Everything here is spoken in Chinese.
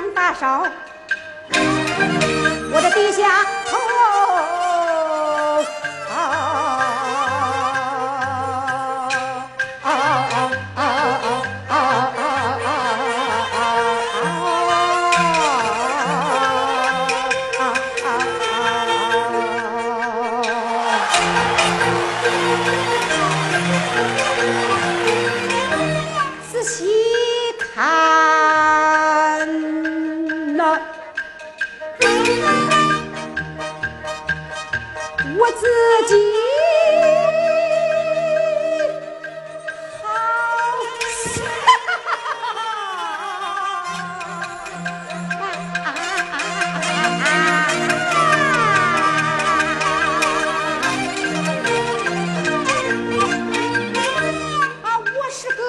张大嫂，我的爹。我自己好。笑我是个